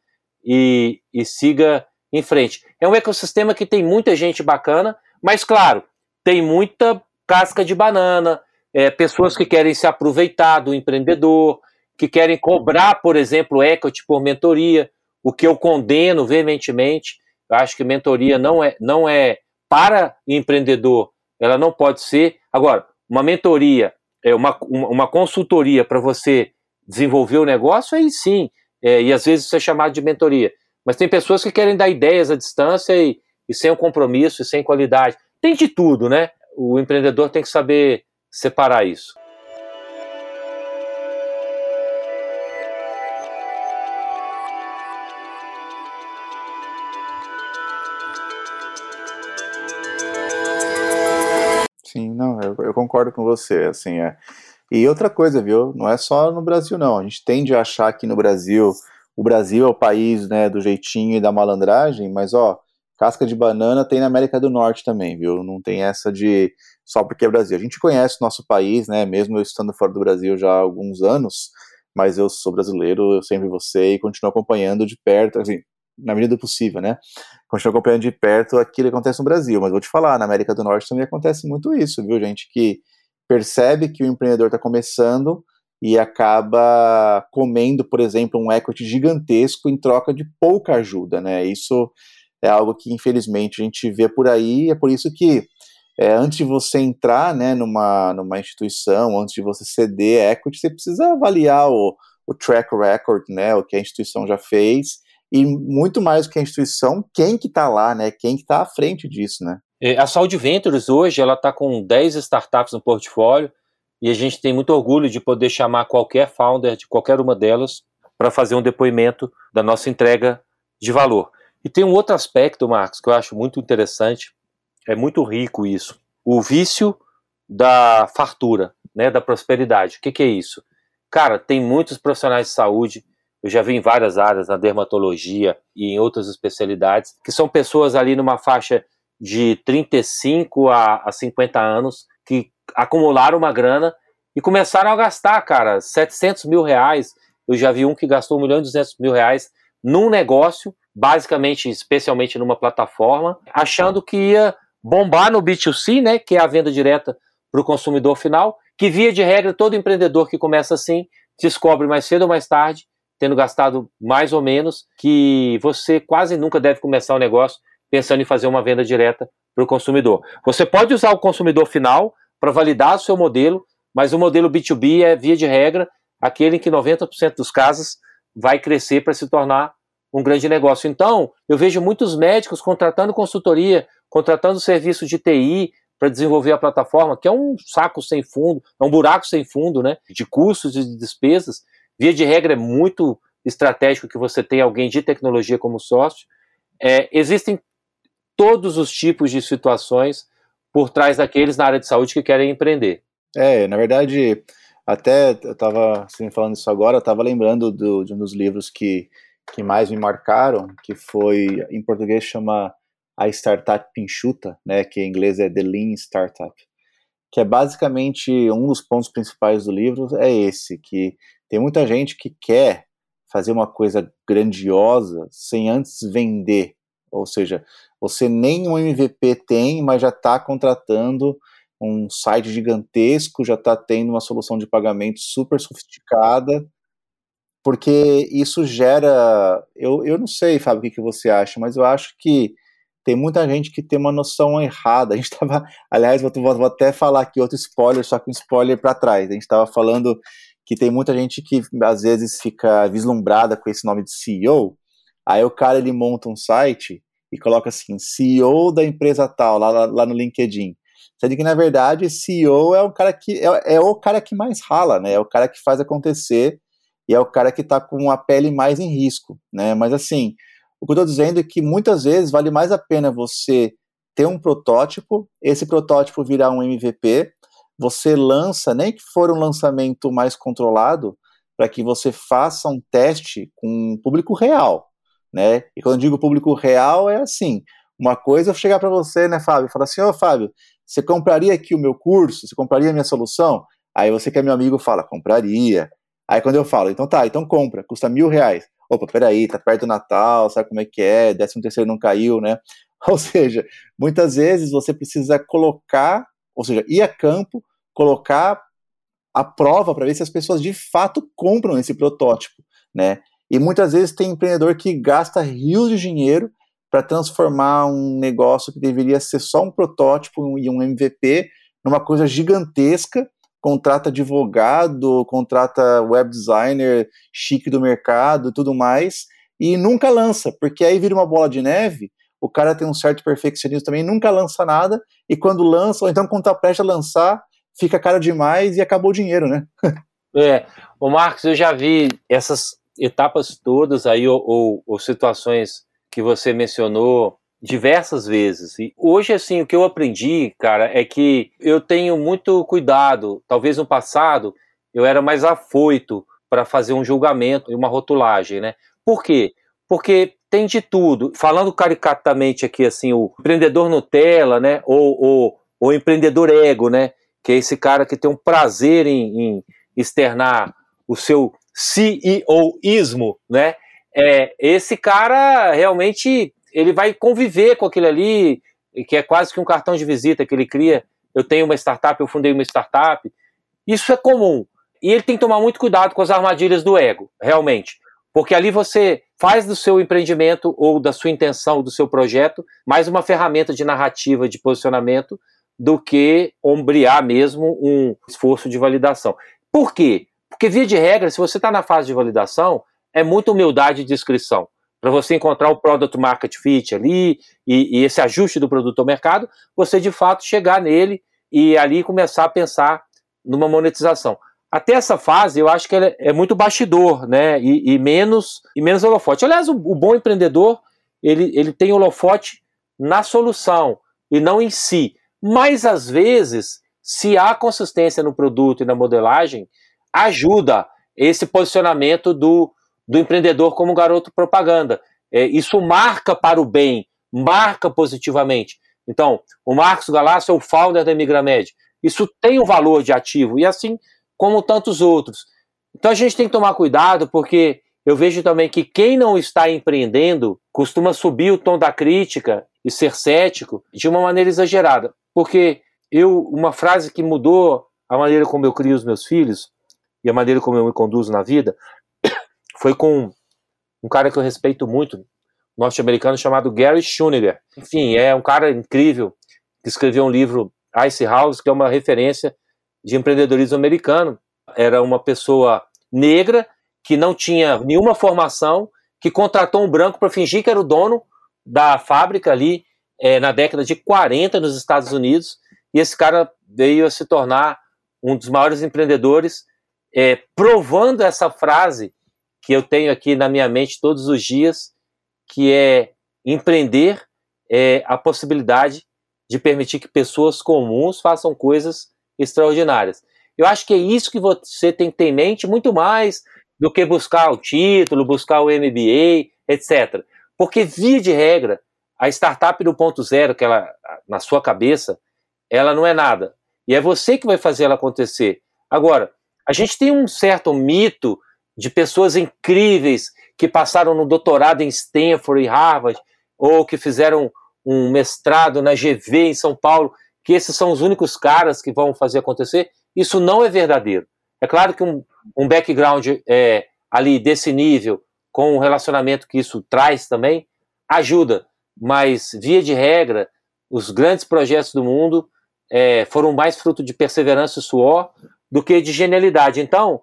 e, e siga em frente. É um ecossistema que tem muita gente bacana, mas, claro, tem muita casca de banana, é, pessoas que querem se aproveitar do empreendedor, que querem cobrar, por exemplo, equity por mentoria, o que eu condeno veementemente. Eu acho que mentoria não é, não é para empreendedor, ela não pode ser. Agora, uma mentoria, é uma, uma consultoria para você desenvolver o negócio, aí sim, é, e às vezes isso é chamado de mentoria. Mas tem pessoas que querem dar ideias à distância e, e sem um compromisso e sem qualidade. Tem de tudo, né? O empreendedor tem que saber separar isso. Eu, concordo com você, assim, é. E outra coisa, viu? Não é só no Brasil, não. A gente tende a achar que no Brasil, o Brasil é o país, né, do jeitinho e da malandragem, mas, ó, casca de banana tem na América do Norte também, viu? Não tem essa de só porque é Brasil. A gente conhece o nosso país, né, mesmo eu estando fora do Brasil já há alguns anos, mas eu sou brasileiro, eu sempre vou ser e continuo acompanhando de perto, assim, na medida do possível, né? Continuo acompanhando de perto aquilo que acontece no Brasil, mas vou te falar, na América do Norte também acontece muito isso, viu, gente? Que percebe que o empreendedor está começando e acaba comendo, por exemplo, um equity gigantesco em troca de pouca ajuda, né? Isso é algo que, infelizmente, a gente vê por aí, é por isso que é, antes de você entrar né, numa, numa instituição, antes de você ceder equity, você precisa avaliar o, o track record, né, o que a instituição já fez, e muito mais do que a instituição, quem que está lá, né, quem que está à frente disso, né. É, a Saúde Ventures hoje, ela está com 10 startups no portfólio, e a gente tem muito orgulho de poder chamar qualquer founder de qualquer uma delas para fazer um depoimento da nossa entrega de valor. E tem um outro aspecto, Marcos, que eu acho muito interessante, é muito rico isso. O vício da fartura, né, da prosperidade. O que, que é isso? Cara, tem muitos profissionais de saúde, eu já vi em várias áreas, na dermatologia e em outras especialidades, que são pessoas ali numa faixa de 35 a, a 50 anos que acumularam uma grana e começaram a gastar, cara, 700 mil reais. Eu já vi um que gastou 1 milhão e 200 mil reais num negócio, basicamente, especialmente numa plataforma, achando que ia bombar no B2C, né, que é a venda direta para o consumidor final, que via de regra todo empreendedor que começa assim descobre mais cedo ou mais tarde, tendo gastado mais ou menos, que você quase nunca deve começar um negócio pensando em fazer uma venda direta para o consumidor. Você pode usar o consumidor final para validar o seu modelo, mas o modelo B2B é, via de regra, aquele em que 90% dos casos vai crescer para se tornar um grande negócio. Então, eu vejo muitos médicos contratando consultoria contratando serviço de TI para desenvolver a plataforma, que é um saco sem fundo, é um buraco sem fundo, né, de custos e de despesas. Via de regra é muito estratégico que você tenha alguém de tecnologia como sócio. É, existem todos os tipos de situações por trás daqueles na área de saúde que querem empreender. É, na verdade, até eu estava assim, falando isso agora, eu estava lembrando do, de um dos livros que, que mais me marcaram, que foi, em português chama a startup pinchuta, né, que em inglês é The Lean Startup, que é basicamente um dos pontos principais do livro é esse, que tem muita gente que quer fazer uma coisa grandiosa sem antes vender, ou seja, você nem um MVP tem, mas já está contratando um site gigantesco, já está tendo uma solução de pagamento super sofisticada, porque isso gera, eu, eu não sei, Fábio, o que, você acha, mas eu acho que tem muita gente que tem uma noção errada. A gente estava, aliás, vou, vou, até falar aqui outro spoiler, só que um spoiler para trás. A gente estava falando que tem muita gente que às vezes fica vislumbrada com esse nome de CEO. Aí o cara ele monta um site e coloca assim, CEO da empresa tal, lá, lá, lá no LinkedIn. Sendo que, na verdade, CEO é o cara que é, é, o cara que mais rala, né? É o cara que faz acontecer e é o cara que está com a pele mais em risco, né? Mas assim, o que eu estou dizendo é que muitas vezes vale mais a pena você ter um protótipo, esse protótipo virar um MVP, você lança, nem que for um lançamento mais controlado, para que você faça um teste com um público real, né? E quando eu digo público real, é assim, uma coisa é chegar para você, né, Fábio, e falar assim, ô oh, Fábio, você compraria aqui o meu curso? Você compraria a minha solução? Aí você que é meu amigo fala, compraria. Aí quando eu falo, então tá, então compra, custa mil reais opa, peraí, tá perto do Natal, sabe como é que é, décimo terceiro não caiu, né? Ou seja, muitas vezes você precisa colocar, ou seja, ir a campo, colocar a prova para ver se as pessoas de fato compram esse protótipo, né? E muitas vezes tem empreendedor que gasta rios de dinheiro para transformar um negócio que deveria ser só um protótipo e um MVP numa coisa gigantesca contrata advogado, contrata web designer chique do mercado tudo mais, e nunca lança, porque aí vira uma bola de neve, o cara tem um certo perfeccionismo também, nunca lança nada, e quando lança, ou então quando tá prestes a lançar, fica caro demais e acabou o dinheiro, né? é, o Marcos, eu já vi essas etapas todas aí, ou, ou, ou situações que você mencionou diversas vezes. E hoje, assim, o que eu aprendi, cara, é que eu tenho muito cuidado. Talvez no passado eu era mais afoito para fazer um julgamento e uma rotulagem, né? Por quê? Porque tem de tudo. Falando caricatamente aqui, assim, o empreendedor Nutella, né? Ou o empreendedor ego, né? Que é esse cara que tem um prazer em, em externar o seu CEO-ismo, né? É, esse cara realmente ele vai conviver com aquilo ali, que é quase que um cartão de visita que ele cria. Eu tenho uma startup, eu fundei uma startup. Isso é comum. E ele tem que tomar muito cuidado com as armadilhas do ego, realmente. Porque ali você faz do seu empreendimento ou da sua intenção, do seu projeto, mais uma ferramenta de narrativa, de posicionamento, do que ombrear mesmo um esforço de validação. Por quê? Porque, via de regra, se você está na fase de validação, é muita humildade de descrição para você encontrar o product market fit ali e, e, esse ajuste do produto ao mercado, você de fato chegar nele e ali começar a pensar numa monetização. Até essa fase, eu acho que é, é muito bastidor, né? E, e, menos e menos holofote. Aliás, o, o, bom empreendedor ele, ele tem holofote na solução e não em si. Mas às vezes, se há consistência no produto e na modelagem, ajuda esse posicionamento do, do empreendedor como garoto propaganda. É, isso marca para o bem, marca positivamente. Então, o Marcos Galasso é o founder da Imigramed. Isso tem um valor de ativo, e assim como tantos outros. Então a gente tem que tomar cuidado, porque eu vejo também que quem não está empreendendo costuma subir o tom da crítica e ser cético de uma maneira exagerada. Porque eu, uma frase que mudou a maneira como eu crio os meus filhos e a maneira como eu me conduzo na vida foi com um cara que eu respeito muito, norte-americano, chamado Gary Schuniger. Enfim, é um cara incrível que escreveu um livro, Ice House, que é uma referência de empreendedorismo americano. Era uma pessoa negra que não tinha nenhuma formação, que contratou um branco para fingir que era o dono da fábrica ali é, na década de 40 nos Estados Unidos, e esse cara veio a se tornar um dos maiores empreendedores, é, provando essa frase que eu tenho aqui na minha mente todos os dias, que é empreender é a possibilidade de permitir que pessoas comuns façam coisas extraordinárias. Eu acho que é isso que você tem que ter em mente muito mais do que buscar o título, buscar o MBA, etc. Porque, via de regra, a startup do ponto zero, que ela, na sua cabeça, ela não é nada. E é você que vai fazer ela acontecer. Agora, a gente tem um certo mito de pessoas incríveis que passaram no doutorado em Stanford e Harvard, ou que fizeram um mestrado na GV em São Paulo, que esses são os únicos caras que vão fazer acontecer. Isso não é verdadeiro. É claro que um, um background é, ali desse nível, com o relacionamento que isso traz também, ajuda. Mas, via de regra, os grandes projetos do mundo é, foram mais fruto de perseverança e suor do que de genialidade. Então,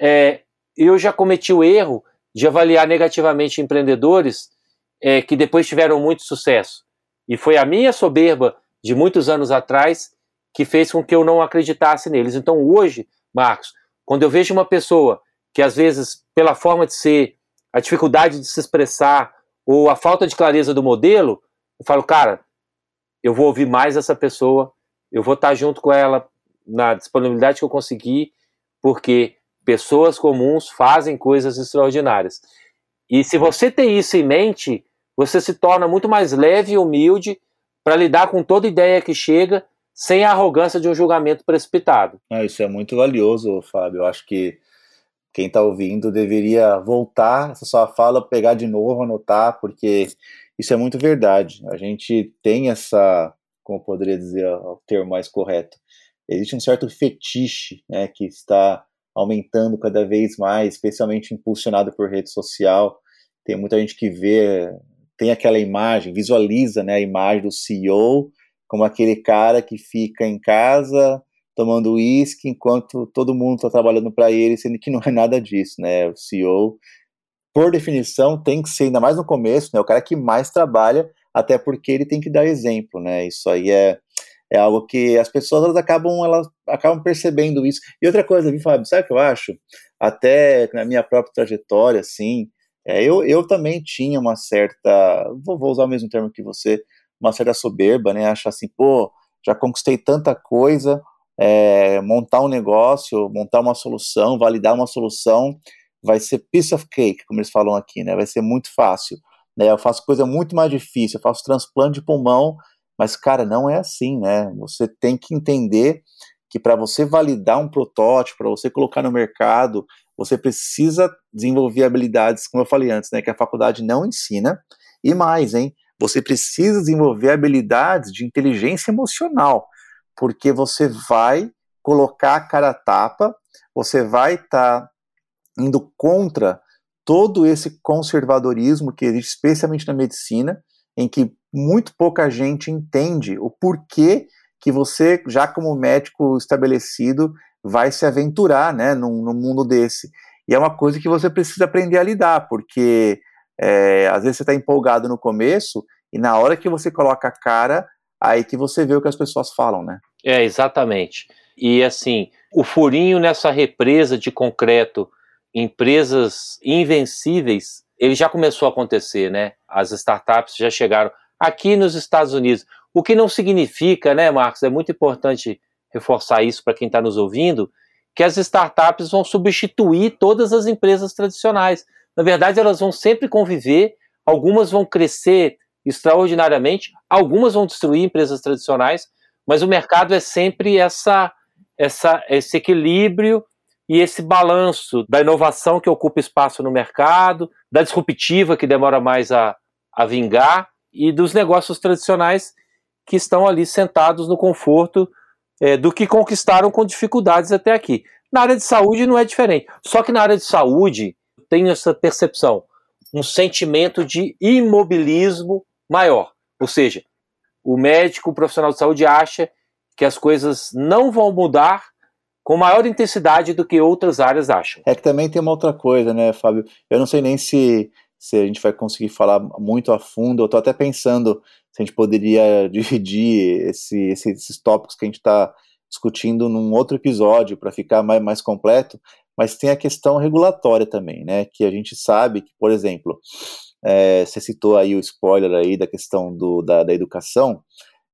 é, eu já cometi o erro de avaliar negativamente empreendedores é, que depois tiveram muito sucesso. E foi a minha soberba de muitos anos atrás que fez com que eu não acreditasse neles. Então, hoje, Marcos, quando eu vejo uma pessoa que às vezes, pela forma de ser, a dificuldade de se expressar ou a falta de clareza do modelo, eu falo, cara, eu vou ouvir mais essa pessoa, eu vou estar junto com ela na disponibilidade que eu conseguir, porque Pessoas comuns fazem coisas extraordinárias. E se você tem isso em mente, você se torna muito mais leve e humilde para lidar com toda ideia que chega sem a arrogância de um julgamento precipitado. Ah, isso é muito valioso, Fábio. Eu acho que quem está ouvindo deveria voltar essa sua fala, pegar de novo, anotar, porque isso é muito verdade. A gente tem essa, como poderia dizer o termo mais correto, existe um certo fetiche né, que está aumentando cada vez mais, especialmente impulsionado por rede social. Tem muita gente que vê, tem aquela imagem, visualiza né, a imagem do CEO como aquele cara que fica em casa tomando uísque enquanto todo mundo está trabalhando para ele, sendo que não é nada disso, né? O CEO, por definição, tem que ser, ainda mais no começo, né? O cara que mais trabalha, até porque ele tem que dar exemplo, né? Isso aí é, é algo que as pessoas elas acabam, elas acabam percebendo isso. E outra coisa, viu, Fábio, sabe o que eu acho? Até na minha própria trajetória, assim, É, eu, eu também tinha uma certa, vou, vou usar o mesmo termo que você, uma certa soberba, né? Achar assim, pô, já conquistei tanta coisa, é, montar um negócio, montar uma solução, validar uma solução, vai ser piece of cake, como eles falam aqui, né? Vai ser muito fácil. Né? Eu faço coisa muito mais difícil, eu faço transplante de pulmão, mas, cara, não é assim, né? Você tem que entender que para você validar um protótipo, para você colocar no mercado, você precisa desenvolver habilidades, como eu falei antes, né, que a faculdade não ensina, e mais, hein, você precisa desenvolver habilidades de inteligência emocional, porque você vai colocar a cara a tapa, você vai estar tá indo contra todo esse conservadorismo que existe, especialmente na medicina, em que muito pouca gente entende o porquê que você, já como médico estabelecido, vai se aventurar né, num, num mundo desse. E é uma coisa que você precisa aprender a lidar, porque é, às vezes você está empolgado no começo e na hora que você coloca a cara, aí que você vê o que as pessoas falam, né? É, exatamente. E assim, o furinho nessa represa de concreto, empresas invencíveis, ele já começou a acontecer, né? As startups já chegaram aqui nos Estados Unidos. O que não significa, né, Marcos? É muito importante reforçar isso para quem está nos ouvindo, que as startups vão substituir todas as empresas tradicionais. Na verdade, elas vão sempre conviver, algumas vão crescer extraordinariamente, algumas vão destruir empresas tradicionais, mas o mercado é sempre essa, essa, esse equilíbrio e esse balanço da inovação que ocupa espaço no mercado, da disruptiva que demora mais a, a vingar e dos negócios tradicionais que estão ali sentados no conforto é, do que conquistaram com dificuldades até aqui. Na área de saúde não é diferente. Só que na área de saúde tem essa percepção, um sentimento de imobilismo maior. Ou seja, o médico, o profissional de saúde acha que as coisas não vão mudar com maior intensidade do que outras áreas acham. É que também tem uma outra coisa, né, Fábio? Eu não sei nem se, se a gente vai conseguir falar muito a fundo. Eu estou até pensando se a gente poderia dividir esse, esse, esses tópicos que a gente está discutindo num outro episódio para ficar mais, mais completo, mas tem a questão regulatória também, né? Que a gente sabe que, por exemplo, é, você citou aí o spoiler aí da questão do, da, da educação.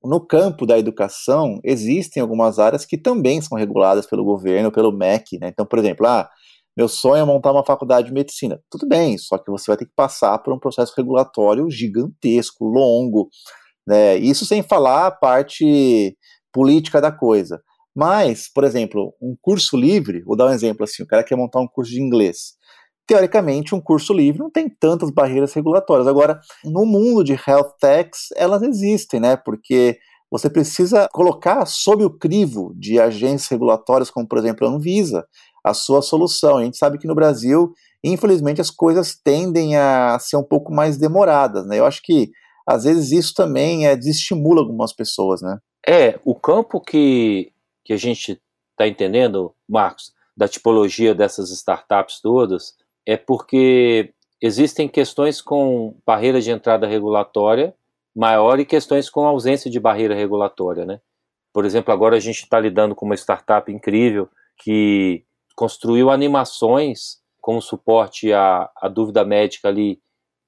No campo da educação, existem algumas áreas que também são reguladas pelo governo, pelo MEC, né? Então, por exemplo, ah, meu sonho é montar uma faculdade de medicina. Tudo bem, só que você vai ter que passar por um processo regulatório gigantesco, longo, né? Isso sem falar a parte política da coisa. Mas, por exemplo, um curso livre, vou dar um exemplo assim, o cara quer montar um curso de inglês. Teoricamente, um curso livre não tem tantas barreiras regulatórias. Agora, no mundo de health techs, elas existem, né? Porque você precisa colocar sob o crivo de agências regulatórias, como por exemplo a Anvisa, a sua solução. A gente sabe que no Brasil, infelizmente, as coisas tendem a ser um pouco mais demoradas, né? Eu acho que às vezes isso também é, desestimula algumas pessoas, né? É, o campo que, que a gente está entendendo, Marcos, da tipologia dessas startups todas, é porque existem questões com barreira de entrada regulatória maior e questões com ausência de barreira regulatória, né? Por exemplo, agora a gente está lidando com uma startup incrível que construiu animações como suporte à, à dúvida médica ali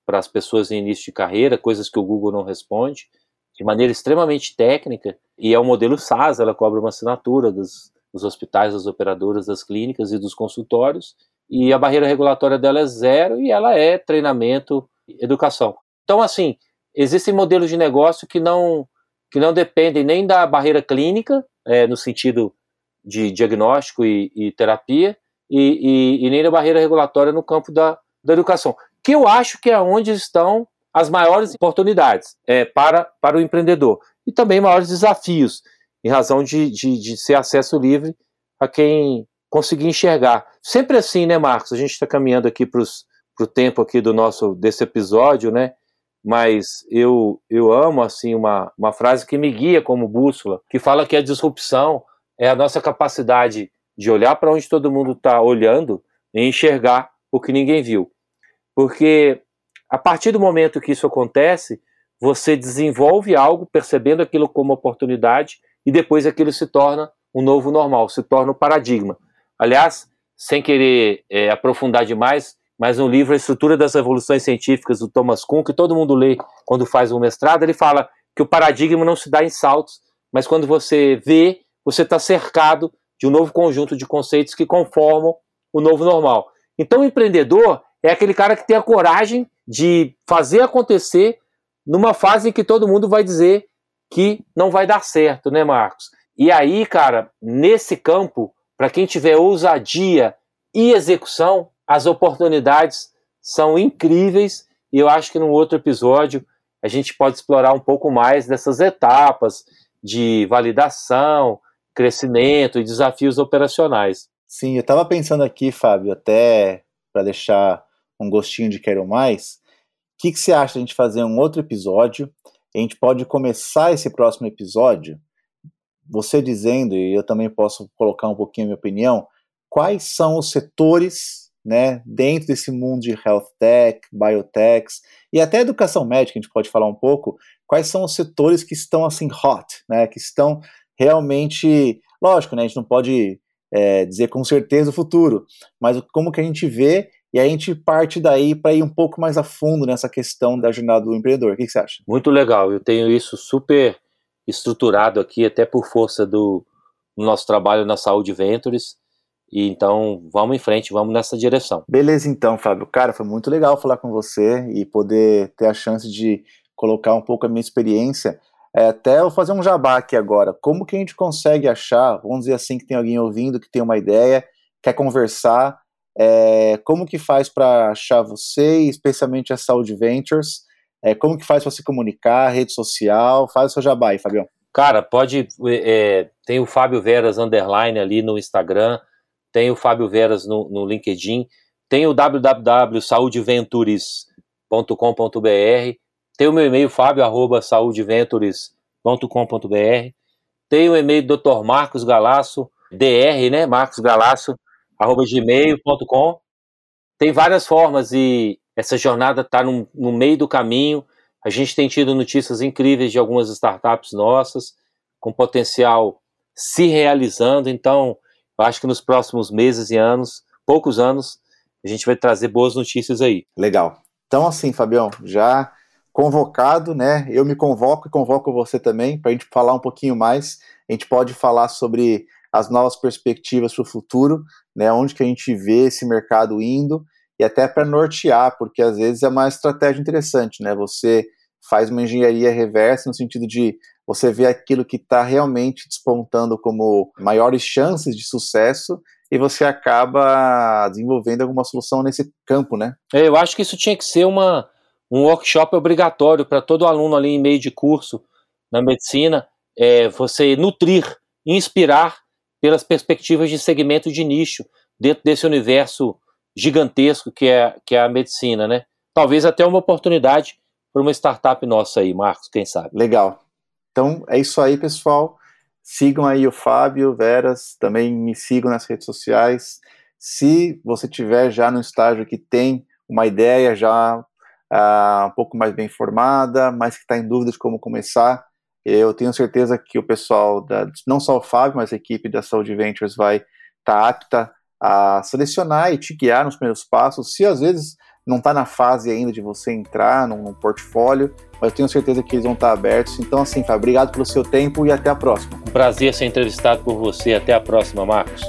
para as pessoas em início de carreira, coisas que o Google não responde, de maneira extremamente técnica, e é o modelo SaaS, ela cobra uma assinatura dos, dos hospitais, das operadoras, das clínicas e dos consultórios, e a barreira regulatória dela é zero e ela é treinamento, educação. Então, assim, existem modelos de negócio que não, que não dependem nem da barreira clínica, é, no sentido de diagnóstico e, e terapia, e, e, e, nem da barreira regulatória no campo da, da educação, que eu acho que é onde estão as maiores oportunidades é, para, para o empreendedor e também maiores desafios, em razão de, de, de ser acesso livre a quem conseguir enxergar. Sempre assim, né, Marcos? A gente está caminhando aqui para o tempo aqui do nosso desse episódio, né? Mas eu, eu amo assim uma, uma frase que me guia como bússola, que fala que a disrupção é a nossa capacidade de olhar para onde todo mundo está olhando e enxergar o que ninguém viu. Porque a partir do momento que isso acontece, você desenvolve algo percebendo aquilo como oportunidade e depois aquilo se torna um novo normal, se torna um paradigma. Aliás, sem querer é, aprofundar demais, mas no livro A Estrutura das Revoluções Científicas do Thomas Kuhn, que todo mundo lê quando faz um mestrado, ele fala que o paradigma não se dá em saltos, mas quando você vê, você está cercado de um novo conjunto de conceitos que conformam o novo normal. Então, o empreendedor é aquele cara que tem a coragem de fazer acontecer numa fase em que todo mundo vai dizer que não vai dar certo, né, Marcos? E aí, cara, nesse campo, para quem tiver ousadia e execução, as oportunidades são incríveis e eu acho que num outro episódio a gente pode explorar um pouco mais dessas etapas de validação, crescimento e desafios operacionais. Sim, eu estava pensando aqui, Fábio, até para deixar um gostinho de quero mais. O que, que você acha de a gente fazer um outro episódio? A gente pode começar esse próximo episódio você dizendo, e eu também posso colocar um pouquinho a minha opinião, quais são os setores né, dentro desse mundo de health tech, biotechs e até educação médica, a gente pode falar um pouco, quais são os setores que estão assim hot, né, que estão realmente, lógico, né, a gente não pode é, dizer com certeza o futuro, mas como que a gente vê e a gente parte daí para ir um pouco mais a fundo nessa questão da jornada do empreendedor. O que, que você acha? Muito legal, eu tenho isso super estruturado aqui, até por força do nosso trabalho na Saúde Ventures, e então, vamos em frente, vamos nessa direção. Beleza, então, Fábio. Cara, foi muito legal falar com você e poder ter a chance de colocar um pouco a minha experiência. É, até eu fazer um jabá aqui agora. Como que a gente consegue achar, vamos dizer assim, que tem alguém ouvindo, que tem uma ideia, quer conversar, é, como que faz para achar você, especialmente a Saúde Ventures? É, como que faz para se comunicar, rede social? Faz o seu jabá aí, Fabião. Cara, pode. É, tem o Fábio Veras Underline ali no Instagram tem o Fábio Veras no, no LinkedIn, tem o www.saudeventures.com.br, tem o meu e-mail fábio@saudeventures.com.br, tem o e-mail do Dr. Marcos Galasso, dr, né, Marcos Galasso, arroba gmail.com. Tem várias formas e essa jornada está no, no meio do caminho. A gente tem tido notícias incríveis de algumas startups nossas, com potencial se realizando. Então, acho que nos próximos meses e anos, poucos anos, a gente vai trazer boas notícias aí. Legal. Então, assim, Fabião, já convocado, né? Eu me convoco e convoco você também para a gente falar um pouquinho mais. A gente pode falar sobre as novas perspectivas para o futuro, né? Onde que a gente vê esse mercado indo e até para nortear, porque às vezes é uma estratégia interessante, né? Você faz uma engenharia reversa no sentido de você vê aquilo que está realmente despontando como maiores chances de sucesso e você acaba desenvolvendo alguma solução nesse campo, né? É, eu acho que isso tinha que ser uma, um workshop obrigatório para todo aluno ali em meio de curso na medicina, é, você nutrir, inspirar pelas perspectivas de segmento de nicho dentro desse universo gigantesco que é, que é a medicina, né? Talvez até uma oportunidade para uma startup nossa aí, Marcos, quem sabe. Legal. Então é isso aí, pessoal. Sigam aí o Fábio, Veras, também me sigam nas redes sociais. Se você tiver já no estágio que tem uma ideia já uh, um pouco mais bem formada, mas que está em dúvida de como começar, eu tenho certeza que o pessoal, da, não só o Fábio, mas a equipe da Saúde Ventures vai estar tá apta a selecionar e te guiar nos primeiros passos. Se às vezes não está na fase ainda de você entrar num, num, portfólio, mas eu tenho certeza que eles vão estar abertos. Então, assim, Fábio, obrigado pelo seu tempo e até a próxima. Um prazer ser entrevistado por você. Até a próxima, Marcos.